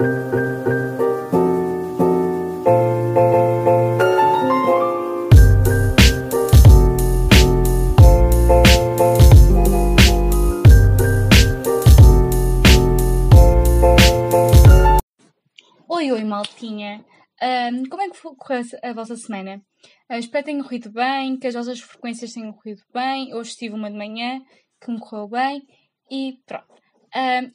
Oi, oi, maltinha. Ahm, como é que correu a vossa semana? Ah, espero que tenham corrido bem, que as vossas frequências tenham corrido bem. Hoje tive uma de manhã que me correu bem e pronto.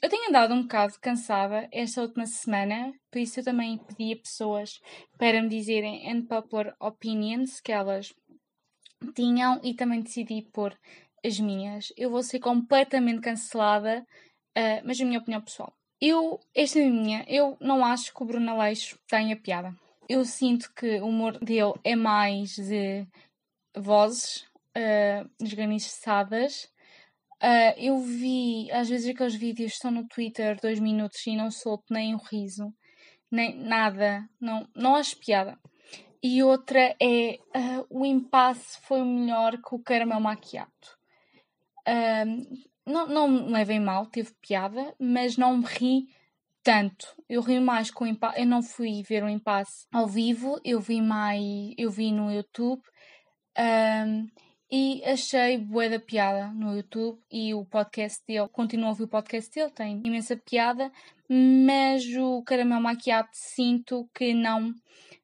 Eu tenho andado um bocado cansada esta última semana, por isso eu também pedi a pessoas para me dizerem unpopular opinions que elas tinham e também decidi pôr as minhas. Eu vou ser completamente cancelada, ah, mas a minha opinião pessoal. Eu, esta é minha, eu não acho que o Bruno Aleixo tenha piada. Eu sinto que o humor dele é mais de vozes uh, esganiçadas. Uh, eu vi, às vezes, aqueles vídeos estão no Twitter dois minutos e não solto nem um riso, nem nada, não, não acho piada. E outra é uh, o impasse foi melhor que o caramelo maquiado. Um, não, não me levem mal, teve piada, mas não me ri tanto. Eu ri mais com o impasse. Eu não fui ver o impasse ao vivo, eu vi mais. Eu vi no YouTube e achei bué da piada no YouTube e o podcast dele. Continuo a ouvir o podcast dele, tem imensa piada, mas o caramelo maquiado sinto que não,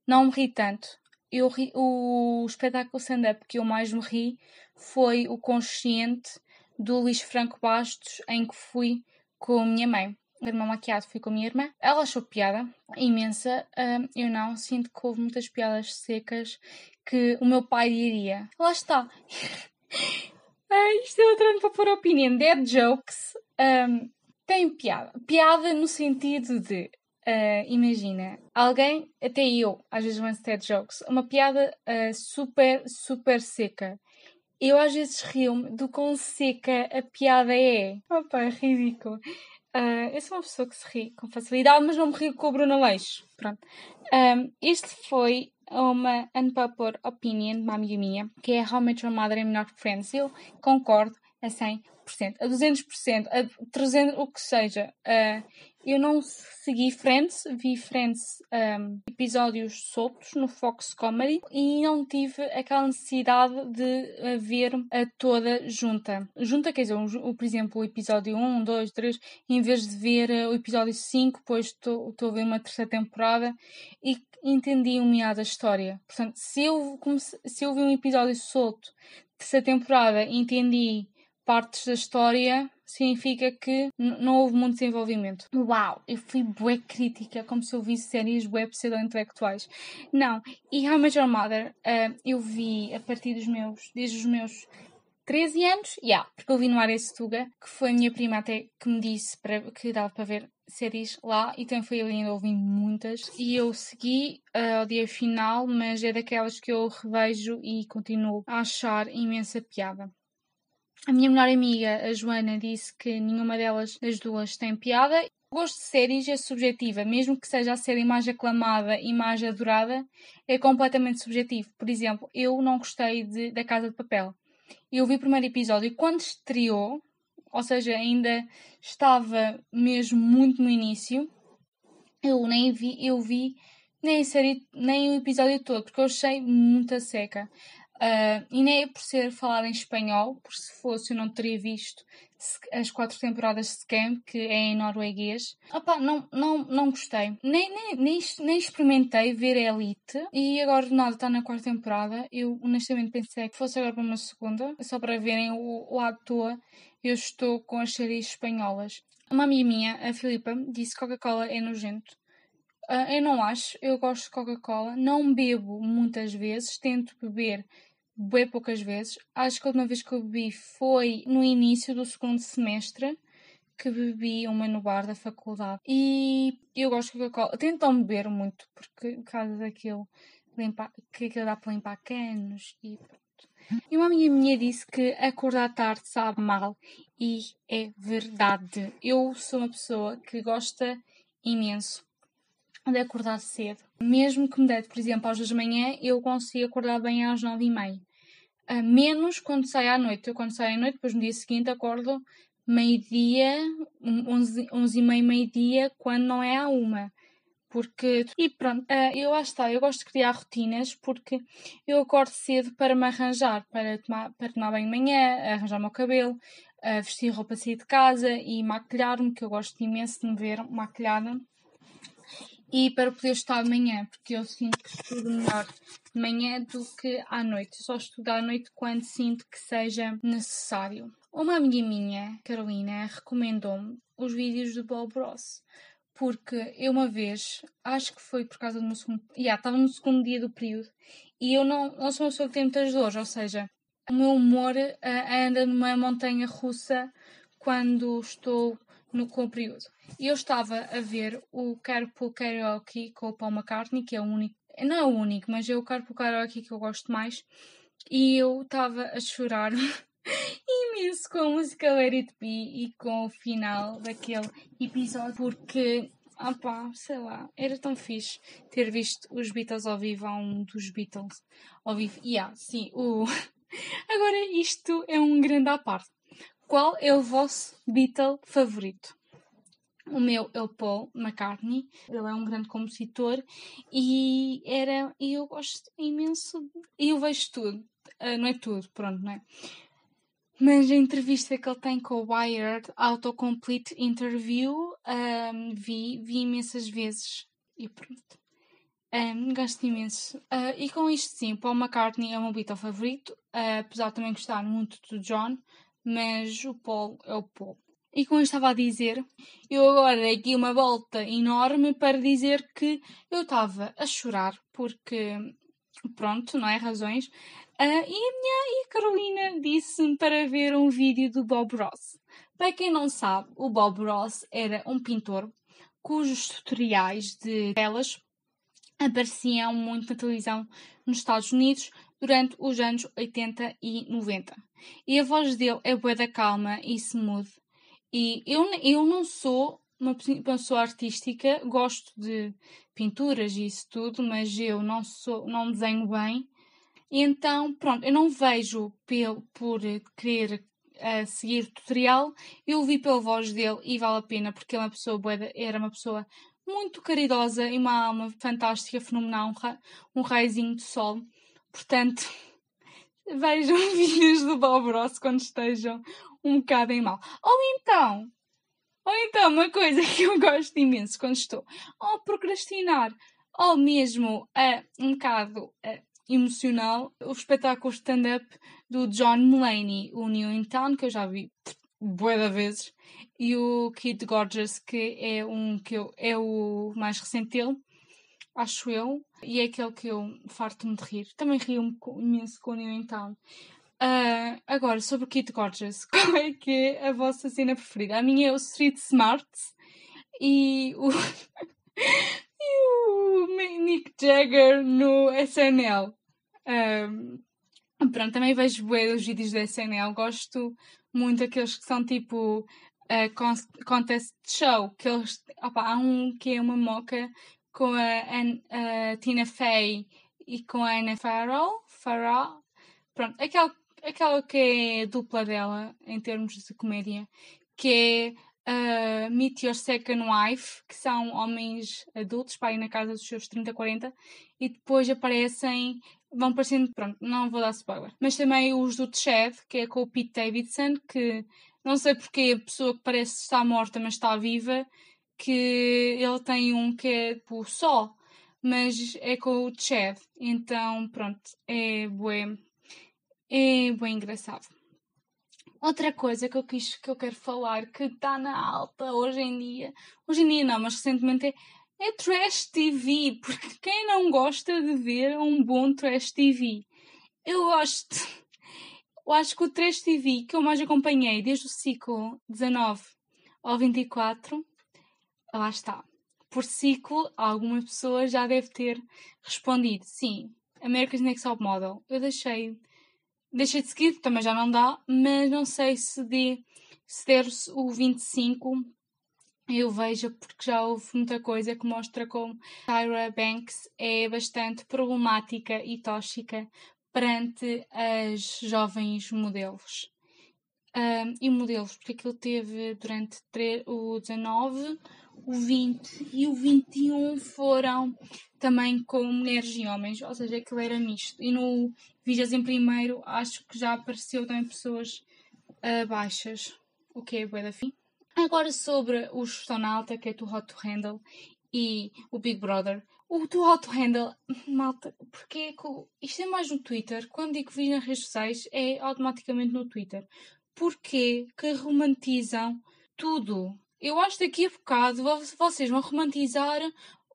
não me ri tanto. Eu ri, o espetáculo stand-up que eu mais me ri foi o Consciente do Luís Franco Bastos, em que fui com a minha mãe. O irmão maquiado fui com a minha irmã. Ela achou piada imensa. Eu não. Sinto que houve muitas piadas secas que o meu pai diria. Lá está. ah, isto é outra para pôr opinião. Dead jokes um, tem piada. Piada no sentido de. Uh, imagina, alguém, até eu, às vezes lanço dead jokes, uma piada uh, super, super seca eu às vezes rio-me do quão seca a piada é. Opa, é ridículo. Uh, eu sou uma pessoa que se ri com facilidade, mas não me rio com o Bruno Aleixo. Pronto. Um, este foi uma unpopular opinion uma minha, que é How Much Your Mother melhor que Friends. Eu concordo a 100%, a 200%, a 300%, o que seja. Uh, eu não segui Friends, vi Friends um, episódios soltos no Fox Comedy e não tive aquela necessidade de ver a toda junta. Junta, quer dizer, um, por exemplo, o episódio 1, 2, 3, em vez de ver o episódio 5, depois estou a ver uma terceira temporada e entendi o meado da história. Portanto, se eu, comece, se eu vi um episódio solto, terceira temporada, entendi partes da história significa que não houve muito desenvolvimento. Uau, eu fui bué crítica, como se eu visse séries bué pseudo-intelectuais. Não, e How Your Mother uh, eu vi a partir dos meus, desde os meus 13 anos, yeah, porque eu vi no Ares Tuga, que foi a minha prima até que me disse para, que dava para ver séries lá, e também foi ali ainda ouvi muitas, e eu segui uh, ao dia final, mas é daquelas que eu revejo e continuo a achar imensa piada. A minha melhor amiga, a Joana, disse que nenhuma delas, das duas, tem piada. O gosto de séries é subjetiva, mesmo que seja a série mais aclamada e mais adorada, é completamente subjetivo. Por exemplo, eu não gostei de, da Casa de Papel. Eu vi o primeiro episódio e quando estreou, ou seja, ainda estava mesmo muito no início, eu nem vi, eu vi nem série, nem o episódio todo, porque eu achei muita seca. Uh, e nem é por ser falado em espanhol, por se fosse eu não teria visto as quatro temporadas de Scam, que é em norueguês. Opa, não, não, não gostei. Nem, nem, nem, nem experimentei ver Elite e agora de nada está na quarta temporada. Eu honestamente pensei que fosse agora para uma segunda, só para verem o, o à toa. Eu estou com as séries espanholas. Uma amiga minha, a Filipa, disse que Coca-Cola é nojento. Uh, eu não acho, eu gosto de Coca-Cola, não bebo muitas vezes, tento beber bem poucas vezes. Acho que a última vez que eu bebi foi no início do segundo semestre, que bebi uma no bar da faculdade. E eu gosto de Coca-Cola. Tento não beber muito, porque por causa daquilo que aquilo dá para limpar canos e pronto. E uma amiga minha disse que acordar tarde sabe mal. E é verdade. Eu sou uma pessoa que gosta imenso de acordar cedo. Mesmo que me dê, por exemplo, às duas da manhã, eu consigo acordar bem às nove e meia. Uh, menos quando saio à noite. Eu quando saio à noite, depois no dia seguinte acordo meio-dia, 11, 11 e meia, meio-dia, quando não é à uma. Porque, e pronto, uh, eu lá está, eu gosto de criar rotinas porque eu acordo cedo para me arranjar, para tomar, para tomar banho de manhã, arranjar o meu cabelo, uh, vestir roupa, sair de casa e maquilhar-me, que eu gosto imenso de me ver maquilhada. E para poder estudar de manhã, porque eu sinto que estudo melhor de manhã do que à noite. Só estudo à noite quando sinto que seja necessário. Uma amiga minha, Carolina, recomendou-me os vídeos do Bob Ross porque eu uma vez, acho que foi por causa do meu segundo. Yeah, estava no segundo dia do período e eu não, não sou uma pessoa que tem muitas dores, ou seja, o meu humor uh, anda numa montanha russa quando estou no, com o período. E eu estava a ver o Carpool Karaoke com o Paul McCartney, que é o único, não é o único, mas é o Carpool Karaoke que eu gosto mais, e eu estava a chorar imenso com a música Let It Be e com o final daquele episódio, porque, opá, sei lá, era tão fixe ter visto os Beatles ao vivo a um dos Beatles ao vivo. E yeah, sim, o... agora isto é um grande à parte. Qual é o vosso Beatle favorito? O meu é o Paul McCartney, ele é um grande compositor e era, e eu gosto imenso, e eu vejo tudo, uh, não é tudo, pronto, não é? Mas a entrevista que ele tem com o Wired, Autocomplete Interview, um, vi, vi imensas vezes. E pronto. Um, gosto imenso. Uh, e com isto, sim, Paul McCartney é o meu Beatle favorito, uh, apesar de também gostar muito do John, mas o Paul é o Paul. E como eu estava a dizer, eu agora dei aqui uma volta enorme para dizer que eu estava a chorar porque, pronto, não é? Razões. Uh, e a minha e a Carolina disse-me para ver um vídeo do Bob Ross. Para quem não sabe, o Bob Ross era um pintor cujos tutoriais de telas apareciam muito na televisão nos Estados Unidos durante os anos 80 e 90. E a voz dele é boa da calma e smooth. E eu, eu não sou uma pessoa artística, gosto de pinturas e isso tudo, mas eu não sou, não desenho bem e então, pronto, eu não vejo pelo, por querer uh, seguir o tutorial, eu vi pela voz dele e vale a pena porque ele é uma pessoa boa, era uma pessoa muito caridosa e uma alma fantástica, fenomenal, um, raizinho de sol. Portanto, vejam vídeos do Bob Ross quando estejam um bocado em mal. Ou então, ou então, uma coisa que eu gosto imenso quando estou a procrastinar, ou mesmo uh, um bocado uh, emocional o espetáculo stand-up do John Mulaney, o New in Town, que eu já vi bué de vezes, e o Kid Gorgeous, que é um que eu, é o mais recente dele, acho eu, e é aquele que eu farto-me de rir. Também rio imenso com o New Town. Uh, agora, sobre o Kid Gorgeous, qual é que é a vossa cena preferida? A minha é o Street Smart e o, e o Nick Jagger no SNL. Pronto, também vejo bué os vídeos da SNL, gosto muito daqueles que são tipo uh, contest show, que eles, opa, há um que é uma moca com a, a, Tina Fey e com a Anna Farrell, Farrell, pronto, aquela, aquela que é dupla dela em termos de comédia, que é uh, Meet Your Second Wife, que são homens adultos para ir na casa dos seus 30, 40, e depois aparecem vão parecendo, pronto, não vou dar spoiler. Mas também os do Chad, que é com o Pete Davidson, que não sei porque a pessoa que parece estar morta, mas está viva, que ele tem um que é tipo só, mas é com o Chad. Então, pronto, é bem, é bem engraçado. Outra coisa que eu, quis, que eu quero falar que está na alta hoje em dia, hoje em dia não, mas recentemente é é trash TV, porque quem não gosta de ver um bom trash TV? Eu gosto. Eu acho que o trash TV que eu mais acompanhei desde o ciclo 19 ao 24, lá está. Por ciclo, alguma pessoa já deve ter respondido. Sim, America's Next Top Model. Eu deixei, deixei de seguir, também já não dá, mas não sei se, de, se der o 25 eu vejo porque já houve muita coisa que mostra como Tyra Banks é bastante problemática e tóxica perante as jovens modelos. uh, e modelos, porque aquilo teve durante o 19, o 20 e o 21 foram também com mulheres e homens, ou seja, aquilo era misto. E no 21 acho que já apareceu também pessoas uh, baixas, o que é bué da fim. Agora sobre os na alta, que é o Hot to Handle e o Big Brother. O Too Hot to Handle, malta, porque é que isto é mais no Twitter. Quando digo que vi nas redes sociais, é automaticamente no Twitter. Porquê que romantizam tudo? Eu acho que daqui a bocado vocês vão romantizar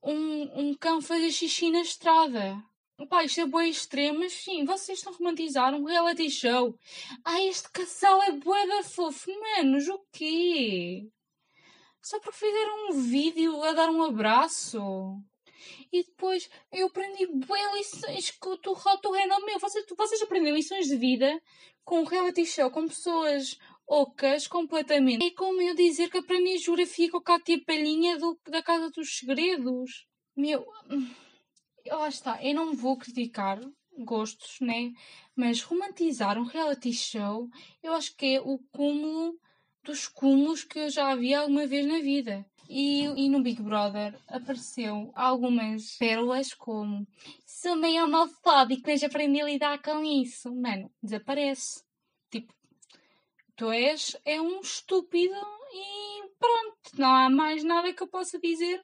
um, um cão fazer xixi na estrada. Pá, isto é bem extremo, mas sim, vocês estão a romantizar um reality show. Ah, este casal é bué da fofo. Menos o quê? Só porque fizeram um vídeo a dar um abraço. E depois eu aprendi boas lições com o Roto Randall. Meu, vocês, vocês aprendem lições de vida com um reality show, com pessoas ocas completamente. É como eu dizer que aprendi geografia com a Cátia Palhinha do, da Casa dos Segredos. Meu, lá está, eu não vou criticar gostos, né? Mas romantizar um reality show, eu acho que é o cúmulo dos cúmulos que eu já havia alguma vez na vida. E, e no Big Brother apareceu algumas pérolas como sou meio homofóbico, mas aprendi a lidar com isso. Mano, desaparece. Tipo, tu és é um estúpido e pronto, não há mais nada que eu possa dizer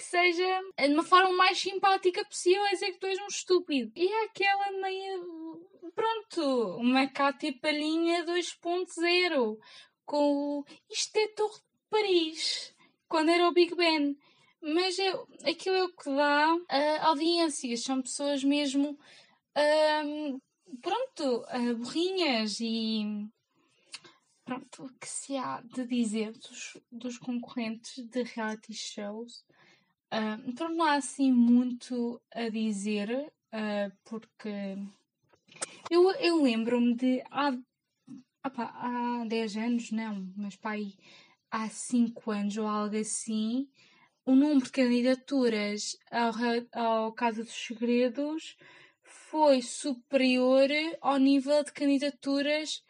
que seja de uma forma mais simpática possível é dizer que tu és um estúpido. E é aquela meio. Pronto, uma Cátia Palhinha 2.0 com o Isto é Torre de Paris quando era o Big Ben. Mas é, aquilo é o que dá uh, audiências. São pessoas mesmo, uh, pronto, uh, burrinhas e pronto, o que se há de dizer dos, dos concorrentes de reality shows. Uh, então não há assim muito a dizer, uh, porque eu, eu lembro-me de há, opa, há 10 anos, não, mas pai, há 5 anos ou algo assim, o número de candidaturas ao, ao Casa dos Segredos foi superior ao nível de candidaturas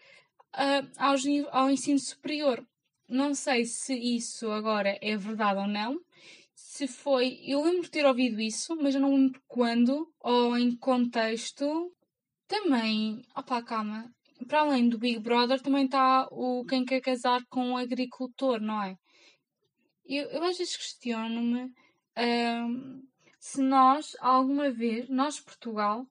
uh, ao ensino superior. Não sei se isso agora é verdade ou não. Se foi. Eu lembro de ter ouvido isso, mas eu não lembro quando ou em contexto. Também. Opá, calma para além do Big Brother, também está o quem quer casar com um agricultor, não é? Eu, eu às vezes questiono-me um, se nós, alguma vez, nós, Portugal,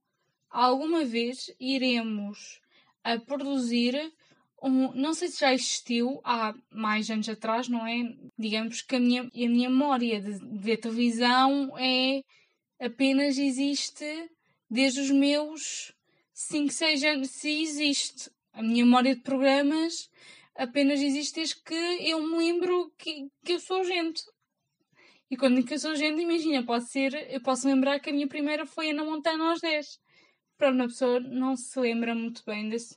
alguma vez iremos a produzir um, não sei se já existiu há mais anos atrás, não é? Digamos que a minha, a minha memória de, ver televisão é apenas existe desde os meus 5, 6 anos, se existe. A minha memória de programas apenas existe desde que eu me lembro que, que eu sou gente. E quando digo que eu sou gente, imagina, pode ser, eu posso lembrar que a minha primeira foi Ana Montana aos 10. Pronto, a pessoa não se lembra muito bem desse,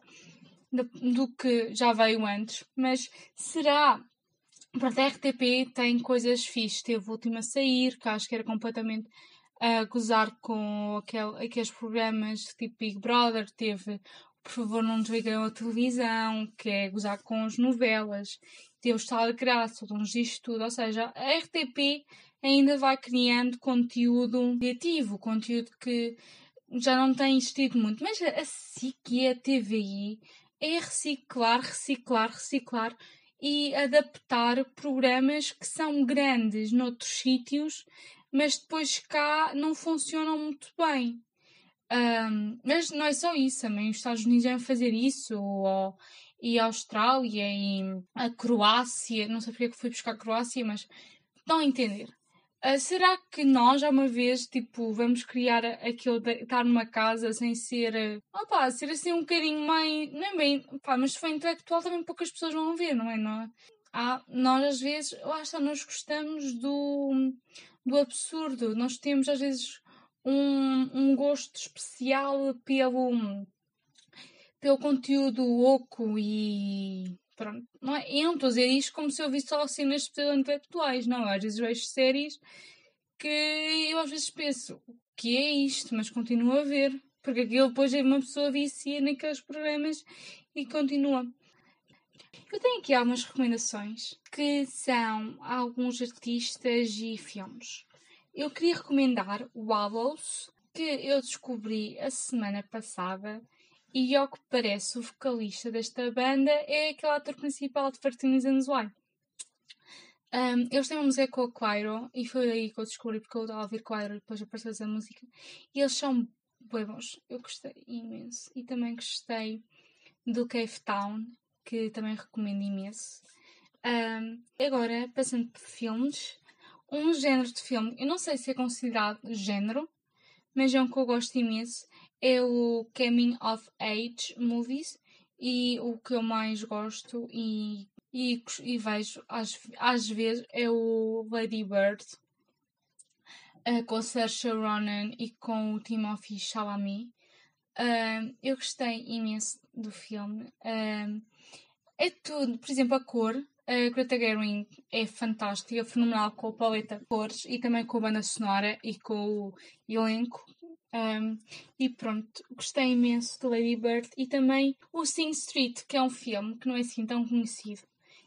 do, que já veio antes. Mas será Pronto, a RTP tem coisas fixas. Teve o último a sair, que acho que era completamente a gozar com aquele, aqueles programas tipo Big Brother, teve Por favor não desliguem a televisão, que é gozar com as novelas, teve o Estado de Graça, uns disto tudo, ou seja, a RTP ainda vai criando conteúdo criativo, conteúdo que já não tem existido muito, mas a SIC e a TVI é reciclar, reciclar, reciclar e adaptar programas que são grandes noutros sítios mas depois cá não funcionam muito bem. Um, mas não é só isso, também os Estados Unidos devem fazer isso, ou, e a Austrália, e a Croácia, não sei porque é que fui buscar a Croácia, mas estão a entender. Uh, será que nós, uma vez, tipo, vamos criar aquilo de estar numa casa sem ser. Opá, ser assim um bocadinho mais. Não é bem. Pá, mas se for intelectual também poucas pessoas vão ver, não é? Não é? Ah, nós às vezes, lá está, nós gostamos do, do absurdo. Nós temos às vezes um, um gosto especial pelo, pelo conteúdo oco e pronto. Não é? Eu a dizer isto como se eu visse só cenas intelectuais, não. Às vezes vejo séries que eu às vezes penso, o que é isto? Mas continuo a ver. Porque aquilo depois uma pessoa vicia naqueles programas e continua. eu tenho aqui algumas recomendações que são alguns artistas e filmes. Eu queria recomendar Wallows, que eu descobri a semana passada e ao que parece o vocalista desta banda é aquele ator principal de Thirteen Reasons Why. Um, eles têm uma música com a Quairo e foi aí que eu descobri porque eu estava a ouvir Quairo e depois apareceu essa música e eles são bem bons. Eu gostei imenso e também gostei do Cave Town que também recomendo imenso. Um, agora, passando por filmes, um género de filme, eu não sei se é considerado género, mas é um que eu gosto imenso, é o Coming of Age Movies e o que eu mais gosto e, e, e vejo às, às vezes é o Lady Bird uh, com Saoirse Ronan e com o Timothy Chalamet. Uh, eu gostei imenso do filme. Uh, é tudo, por exemplo, a cor. A Greta Gerwig é fantástica, é fenomenal com a paleta de cores e também com a banda sonora e com o elenco. Um, e pronto, gostei imenso de Lady Bird e também o Sing Street, que é um filme que não é assim tão conhecido.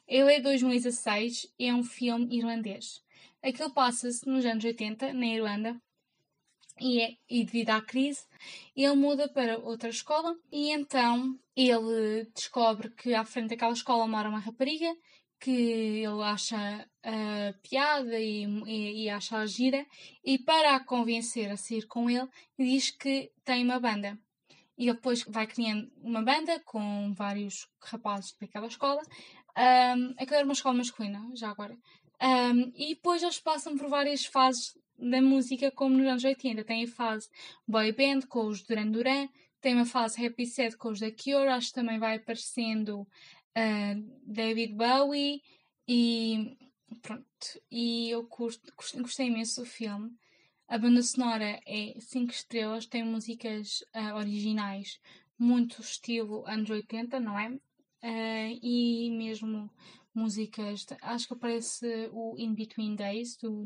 Ele é de 2016 e é um filme irlandês. Aquilo passa-se nos anos 80, na Irlanda, e, é, e devido à crise, ele muda para outra escola e então ele descobre que à frente daquela escola mora uma rapariga que ele acha uh, piada e, e, e gira, e para a convencer a sair com ele, diz que tem uma banda. E ele depois vai criando uma banda com vários rapazes daquela escola. Um, aquela era uma escola masculina, já agora. Um, e depois eles passam por várias fases da música, como nos anos 80. Tem a fase boy band com os Duran Duran, tem uma fase happy set com os da Cure, acho que também vai aparecendo uh, David Bowie e pronto. E eu curto, gostei imenso do filme. A banda sonora é 5 estrelas, tem músicas uh, originais muito estilo anos 80, não é? Uh, e mesmo músicas, acho que aparece o In Between Days do,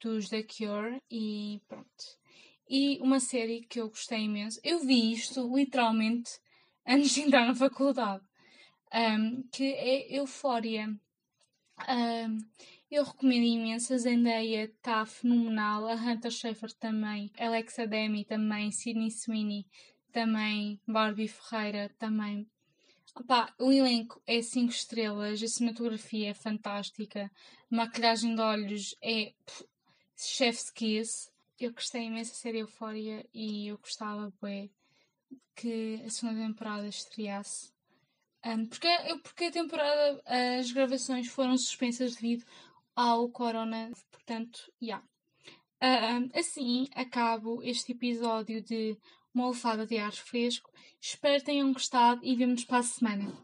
dos The Cure e pronto. E uma série que eu gostei imenso, eu vi isto literalmente antes de entrar na faculdade, um, que é Eufória. Eu recomendo imenso, a Zendaya está fenomenal, a Hunter Schafer também, Alexa Demi também, Sidney Sweeney também, Barbie Ferreira também. Opa, o elenco é 5 estrelas, a cinematografia é fantástica, a maquilhagem de olhos é chef's kiss. Eu gostei imenso da série Euphoria e eu gostava que a segunda temporada estreasse. Um, porque, porque a temporada, as gravações foram suspensas devido ao corona, portanto, já. Yeah. Um, assim acabo este episódio de uma olfada de ar fresco. Espero que tenham gostado e vemo-nos para a semana.